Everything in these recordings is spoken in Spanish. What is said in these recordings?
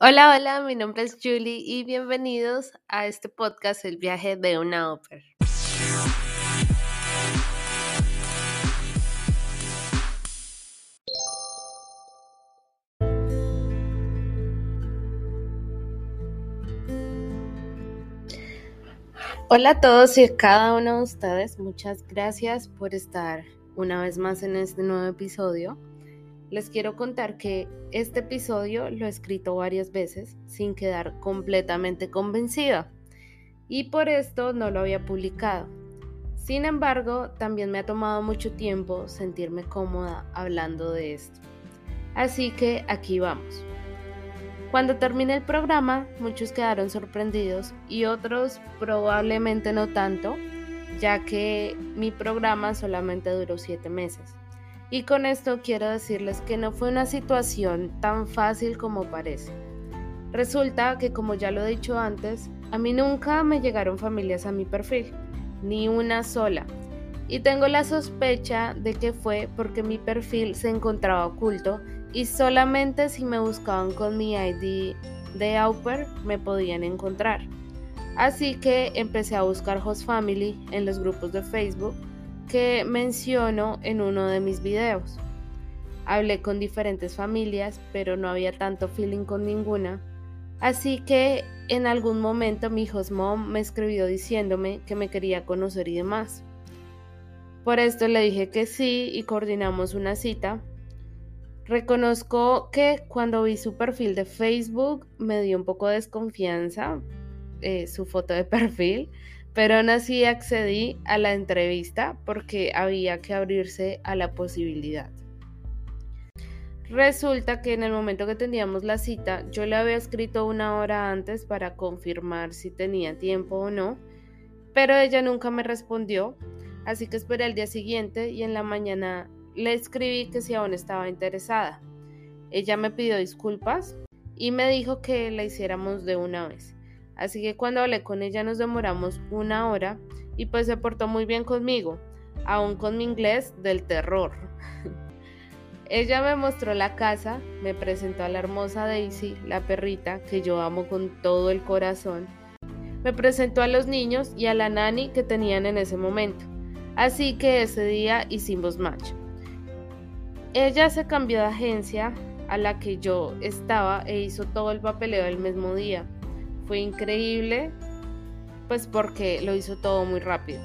Hola, hola, mi nombre es Julie y bienvenidos a este podcast El viaje de una ópera. Hola a todos y a cada uno de ustedes, muchas gracias por estar una vez más en este nuevo episodio les quiero contar que este episodio lo he escrito varias veces sin quedar completamente convencida y por esto no lo había publicado. Sin embargo, también me ha tomado mucho tiempo sentirme cómoda hablando de esto. Así que aquí vamos. Cuando terminé el programa, muchos quedaron sorprendidos y otros probablemente no tanto, ya que mi programa solamente duró siete meses. Y con esto quiero decirles que no fue una situación tan fácil como parece. Resulta que como ya lo he dicho antes, a mí nunca me llegaron familias a mi perfil, ni una sola. Y tengo la sospecha de que fue porque mi perfil se encontraba oculto y solamente si me buscaban con mi ID de Auper me podían encontrar. Así que empecé a buscar host family en los grupos de Facebook que menciono en uno de mis videos. Hablé con diferentes familias, pero no había tanto feeling con ninguna. Así que en algún momento mi host mom me escribió diciéndome que me quería conocer y demás. Por esto le dije que sí y coordinamos una cita. Reconozco que cuando vi su perfil de Facebook me dio un poco de desconfianza, eh, su foto de perfil, pero aún así accedí a la entrevista porque había que abrirse a la posibilidad. Resulta que en el momento que teníamos la cita, yo le había escrito una hora antes para confirmar si tenía tiempo o no, pero ella nunca me respondió, así que esperé el día siguiente y en la mañana le escribí que si aún estaba interesada. Ella me pidió disculpas y me dijo que la hiciéramos de una vez. Así que cuando hablé con ella nos demoramos una hora y pues se portó muy bien conmigo, aún con mi inglés del terror. ella me mostró la casa, me presentó a la hermosa Daisy, la perrita que yo amo con todo el corazón. Me presentó a los niños y a la nani que tenían en ese momento. Así que ese día hicimos match. Ella se cambió de agencia a la que yo estaba e hizo todo el papeleo el mismo día fue increíble, pues porque lo hizo todo muy rápido.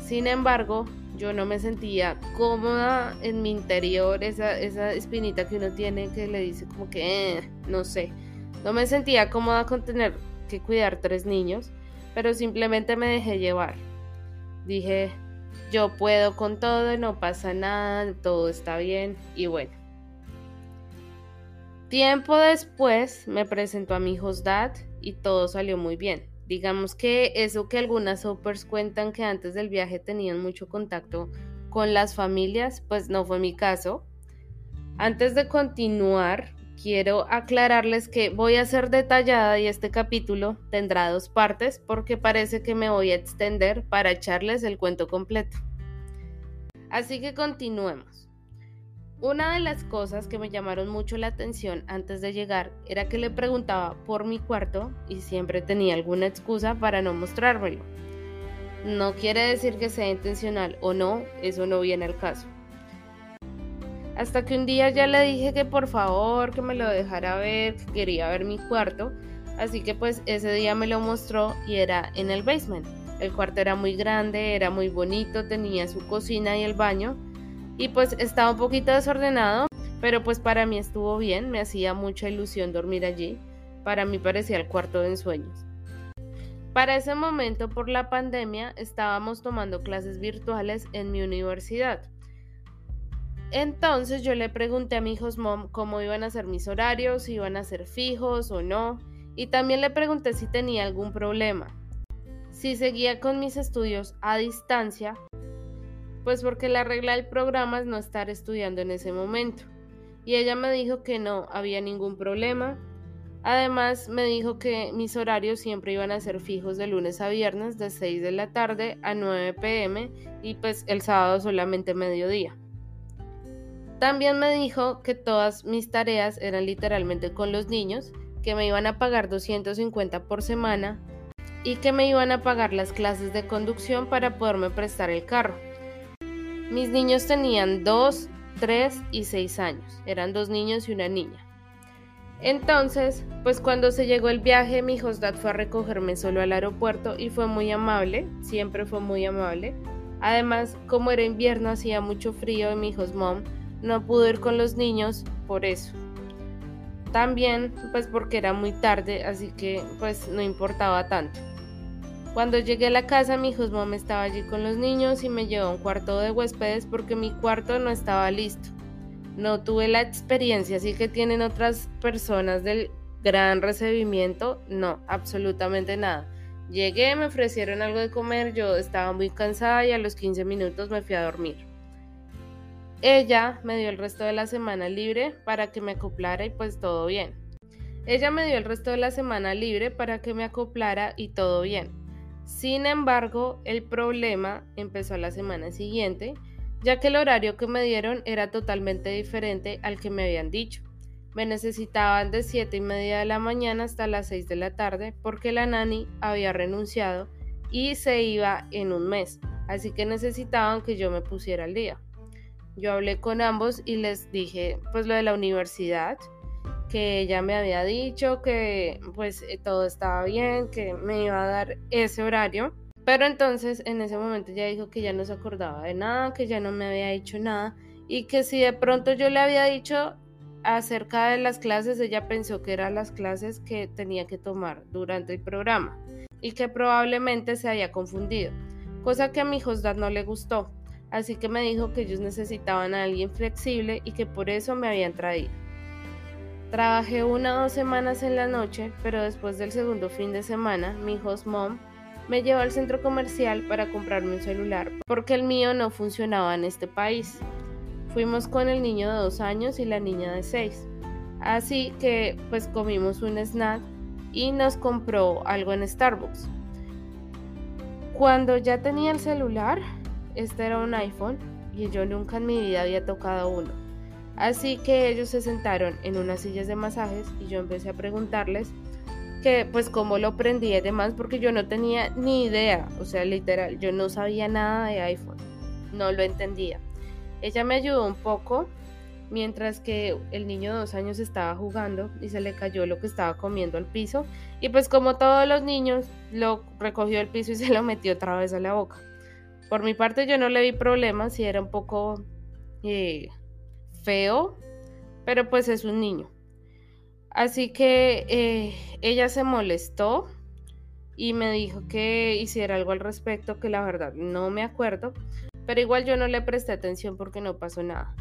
Sin embargo, yo no me sentía cómoda en mi interior, esa, esa espinita que uno tiene que le dice como que, eh, no sé, no me sentía cómoda con tener que cuidar tres niños, pero simplemente me dejé llevar. Dije, yo puedo con todo, no pasa nada, todo está bien y bueno. Tiempo después me presentó a mi hijos dad y todo salió muy bien. Digamos que eso que algunas opers cuentan que antes del viaje tenían mucho contacto con las familias, pues no fue mi caso. Antes de continuar, quiero aclararles que voy a ser detallada y este capítulo tendrá dos partes porque parece que me voy a extender para echarles el cuento completo. Así que continuemos. Una de las cosas que me llamaron mucho la atención antes de llegar era que le preguntaba por mi cuarto y siempre tenía alguna excusa para no mostrármelo. No quiere decir que sea intencional o no, eso no viene al caso. Hasta que un día ya le dije que por favor que me lo dejara ver, que quería ver mi cuarto, así que pues ese día me lo mostró y era en el basement. El cuarto era muy grande, era muy bonito, tenía su cocina y el baño, y pues estaba un poquito desordenado, pero pues para mí estuvo bien, me hacía mucha ilusión dormir allí, para mí parecía el cuarto de ensueños. Para ese momento, por la pandemia, estábamos tomando clases virtuales en mi universidad. Entonces yo le pregunté a mi hijos mom cómo iban a ser mis horarios, si iban a ser fijos o no, y también le pregunté si tenía algún problema. Si seguía con mis estudios a distancia pues porque la regla del programa es no estar estudiando en ese momento. Y ella me dijo que no había ningún problema. Además me dijo que mis horarios siempre iban a ser fijos de lunes a viernes de 6 de la tarde a 9 pm y pues el sábado solamente mediodía. También me dijo que todas mis tareas eran literalmente con los niños que me iban a pagar 250 por semana y que me iban a pagar las clases de conducción para poderme prestar el carro. Mis niños tenían 2, 3 y 6 años, eran dos niños y una niña. Entonces, pues cuando se llegó el viaje, mi hostad fue a recogerme solo al aeropuerto y fue muy amable, siempre fue muy amable. Además, como era invierno, hacía mucho frío y mi host mom no pudo ir con los niños por eso. También, pues porque era muy tarde, así que pues no importaba tanto. Cuando llegué a la casa, mi mom estaba allí con los niños y me llevó a un cuarto de huéspedes porque mi cuarto no estaba listo no tuve la experiencia así que tienen otras personas del gran recibimiento, no, absolutamente nada. Llegué, me ofrecieron algo de comer, yo estaba muy cansada y a los 15 minutos me fui a dormir. Ella me dio el resto de la semana libre para que me acoplara y pues todo bien. Ella me dio el resto de la semana libre para que me acoplara y todo bien. Sin embargo, el problema empezó la semana siguiente ya que el horario que me dieron era totalmente diferente al que me habían dicho. Me necesitaban de 7 y media de la mañana hasta las 6 de la tarde porque la nani había renunciado y se iba en un mes, así que necesitaban que yo me pusiera al día. Yo hablé con ambos y les dije pues lo de la universidad, que ella me había dicho que pues todo estaba bien, que me iba a dar ese horario pero entonces en ese momento ya dijo que ya no se acordaba de nada, que ya no me había dicho nada y que si de pronto yo le había dicho acerca de las clases, ella pensó que eran las clases que tenía que tomar durante el programa y que probablemente se había confundido, cosa que a mi Josdad no le gustó, así que me dijo que ellos necesitaban a alguien flexible y que por eso me habían traído. Trabajé una o dos semanas en la noche, pero después del segundo fin de semana, mi host mom me llevó al centro comercial para comprarme un celular porque el mío no funcionaba en este país. Fuimos con el niño de dos años y la niña de seis. Así que pues comimos un snack y nos compró algo en Starbucks. Cuando ya tenía el celular, este era un iPhone y yo nunca en mi vida había tocado uno. Así que ellos se sentaron en unas sillas de masajes y yo empecé a preguntarles que pues como lo aprendí y demás porque yo no tenía ni idea, o sea, literal, yo no sabía nada de iPhone, no lo entendía. Ella me ayudó un poco mientras que el niño de dos años estaba jugando y se le cayó lo que estaba comiendo al piso y pues como todos los niños lo recogió del piso y se lo metió otra vez a la boca. Por mi parte yo no le vi problemas si era un poco eh, feo, pero pues es un niño. Así que eh, ella se molestó y me dijo que hiciera algo al respecto, que la verdad no me acuerdo, pero igual yo no le presté atención porque no pasó nada.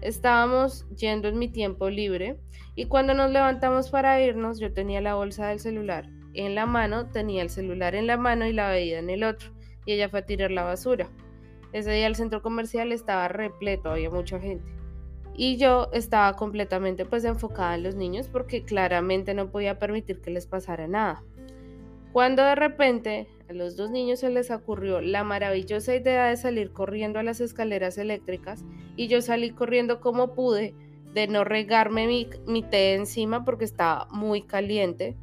Estábamos yendo en mi tiempo libre y cuando nos levantamos para irnos yo tenía la bolsa del celular en la mano, tenía el celular en la mano y la bebida en el otro y ella fue a tirar la basura. Ese día el centro comercial estaba repleto, había mucha gente y yo estaba completamente pues enfocada en los niños porque claramente no podía permitir que les pasara nada. Cuando de repente a los dos niños se les ocurrió la maravillosa idea de salir corriendo a las escaleras eléctricas y yo salí corriendo como pude de no regarme mi, mi té encima porque estaba muy caliente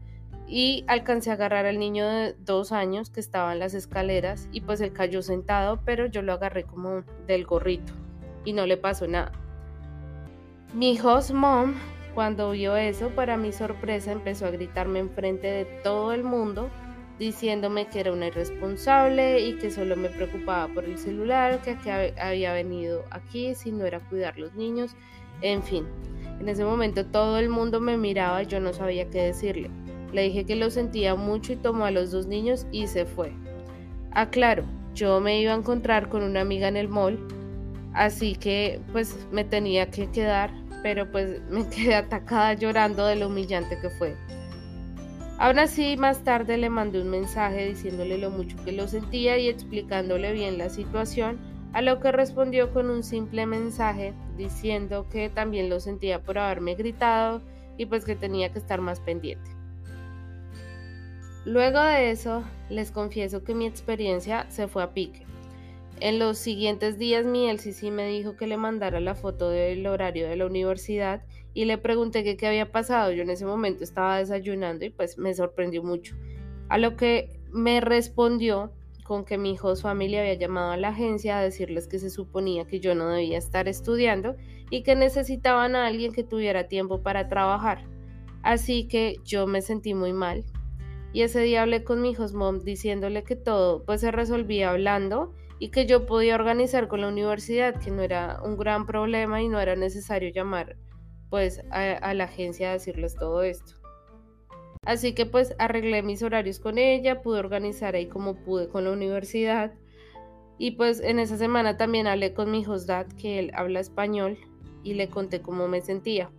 y alcancé a agarrar al niño de dos años que estaba en las escaleras y pues él cayó sentado pero yo lo agarré como del gorrito y no le pasó nada. Mi host mom, cuando vio eso, para mi sorpresa, empezó a gritarme enfrente de todo el mundo, diciéndome que era una irresponsable y que solo me preocupaba por el celular, que, había venido aquí si no era cuidar los niños, en fin. En ese momento todo el mundo me miraba y yo no sabía qué decirle. Le dije que lo sentía mucho y tomó a los dos niños y se fue. Aclaro, yo me iba a encontrar con una amiga en el mall, así que pues me tenía que quedar pero pues me quedé atacada llorando de lo humillante que fue. Aún así, más tarde le mandé un mensaje diciéndole lo mucho que lo sentía y explicándole bien la situación, a lo que respondió con un simple mensaje diciendo que también lo sentía por haberme gritado y pues que tenía que estar más pendiente. Luego de eso, les confieso que mi experiencia se fue a pique. En los siguientes días mi LCC me dijo que le mandara la foto del horario de la universidad y le pregunté qué había pasado. Yo en ese momento estaba desayunando y pues me sorprendió mucho. A lo que me respondió con que mi hijo su familia había llamado a la agencia a decirles que se suponía que yo no debía estar estudiando y que necesitaban a alguien que tuviera tiempo para trabajar. Así que yo me sentí muy mal. Y ese día hablé con mi hijo mom diciéndole que todo pues se resolvía hablando y que yo podía organizar con la universidad, que no era un gran problema y no era necesario llamar pues a, la agencia a decirles todo esto. Así que pues arreglé mis horarios con ella, pude organizar ahí como pude con la universidad. Y pues en esa semana también hablé con mi Dad, que él habla español, y le conté cómo me sentía.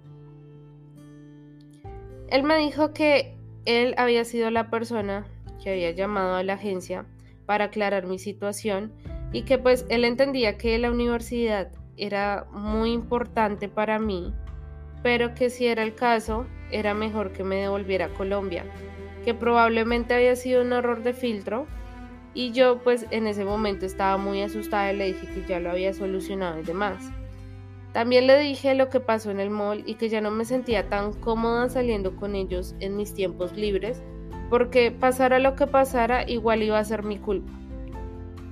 Él me dijo que él había sido la persona que había llamado a la agencia para aclarar mi situación y que pues él entendía que la universidad era muy importante para mí, pero que si era el caso, era mejor que me devolviera a Colombia, que probablemente había sido un error de filtro y yo pues en ese momento estaba muy asustada y le dije que ya lo había solucionado y demás. También le dije lo que pasó en el mall y que ya no me sentía tan cómoda saliendo con ellos en mis tiempos libres, porque pasara lo que pasara igual iba a ser mi culpa.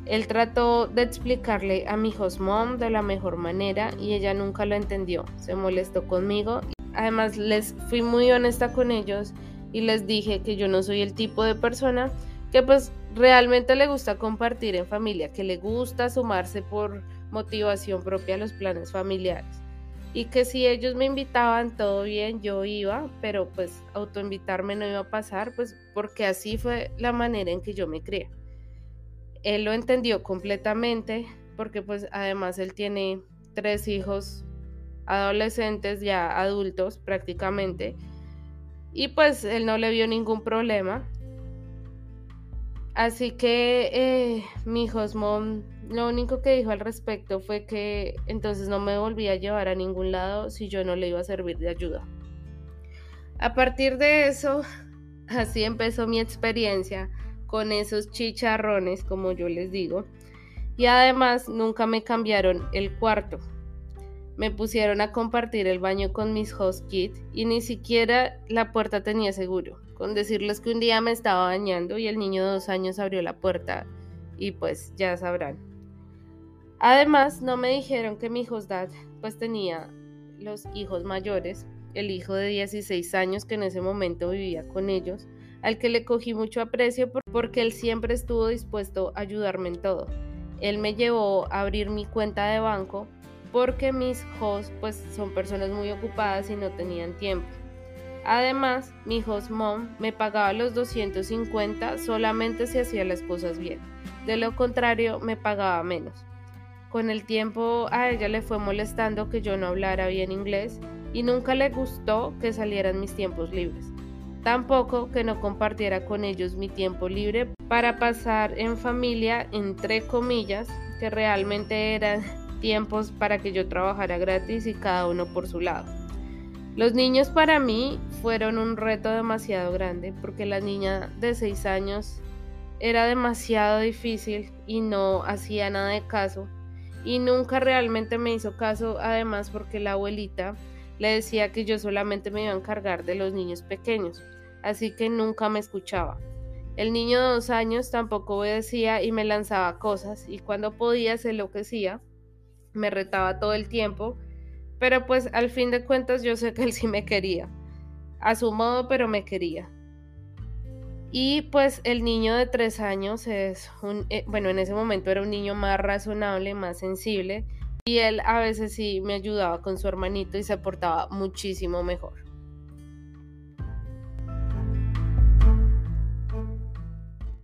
Él trató de explicarle a mi host mom de la mejor manera y ella nunca lo entendió, se molestó conmigo Además, les fui muy honesta con ellos y les dije que yo no soy el tipo de persona que pues realmente le gusta compartir en familia, que le gusta sumarse por motivación propia a los planes familiares. Y que si ellos me invitaban, todo bien, yo iba, pero pues autoinvitarme no iba a pasar, pues porque así fue la manera en que yo me crié. Él lo entendió completamente, porque pues además él tiene tres hijos adolescentes ya adultos prácticamente. Y pues él no le vio ningún problema. Así que eh, mi hijo lo único que dijo al respecto fue que entonces no me volvía a llevar a ningún lado si yo no le iba a servir de ayuda. A partir de eso, así empezó mi experiencia con esos chicharrones, como yo les digo. Y además nunca me cambiaron el cuarto me pusieron a compartir el baño con mis host kids y ni siquiera la puerta tenía seguro. Con decirles que un día me estaba bañando y el niño de dos años abrió la puerta y pues ya sabrán. Además, no me dijeron que mi hijo dad pues tenía los hijos mayores, el hijo de 16 años que en ese momento vivía con ellos, al que le cogí mucho aprecio porque él siempre estuvo dispuesto a ayudarme en todo. Él me llevó a abrir mi cuenta de banco porque mis hosts pues son personas muy ocupadas y no tenían tiempo. Además, mi host mom me pagaba los 250 solamente si hacía las cosas bien. De lo contrario, me pagaba menos. Con el tiempo a ella le fue molestando que yo no hablara bien inglés y nunca le gustó que salieran mis tiempos libres. Tampoco que no compartiera con ellos mi tiempo libre para pasar en familia, entre comillas, que realmente eran tiempos para que yo trabajara gratis y cada uno por su lado. Los niños para mí fueron un reto demasiado grande porque la niña de 6 años era demasiado difícil y no hacía nada de caso y nunca realmente me hizo caso además porque la abuelita le decía que yo solamente me iba a encargar de los niños pequeños, así que nunca me escuchaba. El niño de dos años tampoco obedecía y me lanzaba cosas y cuando podía se enloquecía me retaba todo el tiempo, pero pues al fin de cuentas yo sé que él sí me quería, a su modo, pero me quería. Y pues el niño de tres años es un, eh, bueno, en ese momento era un niño más razonable, más sensible, y él a veces sí me ayudaba con su hermanito y se portaba muchísimo mejor.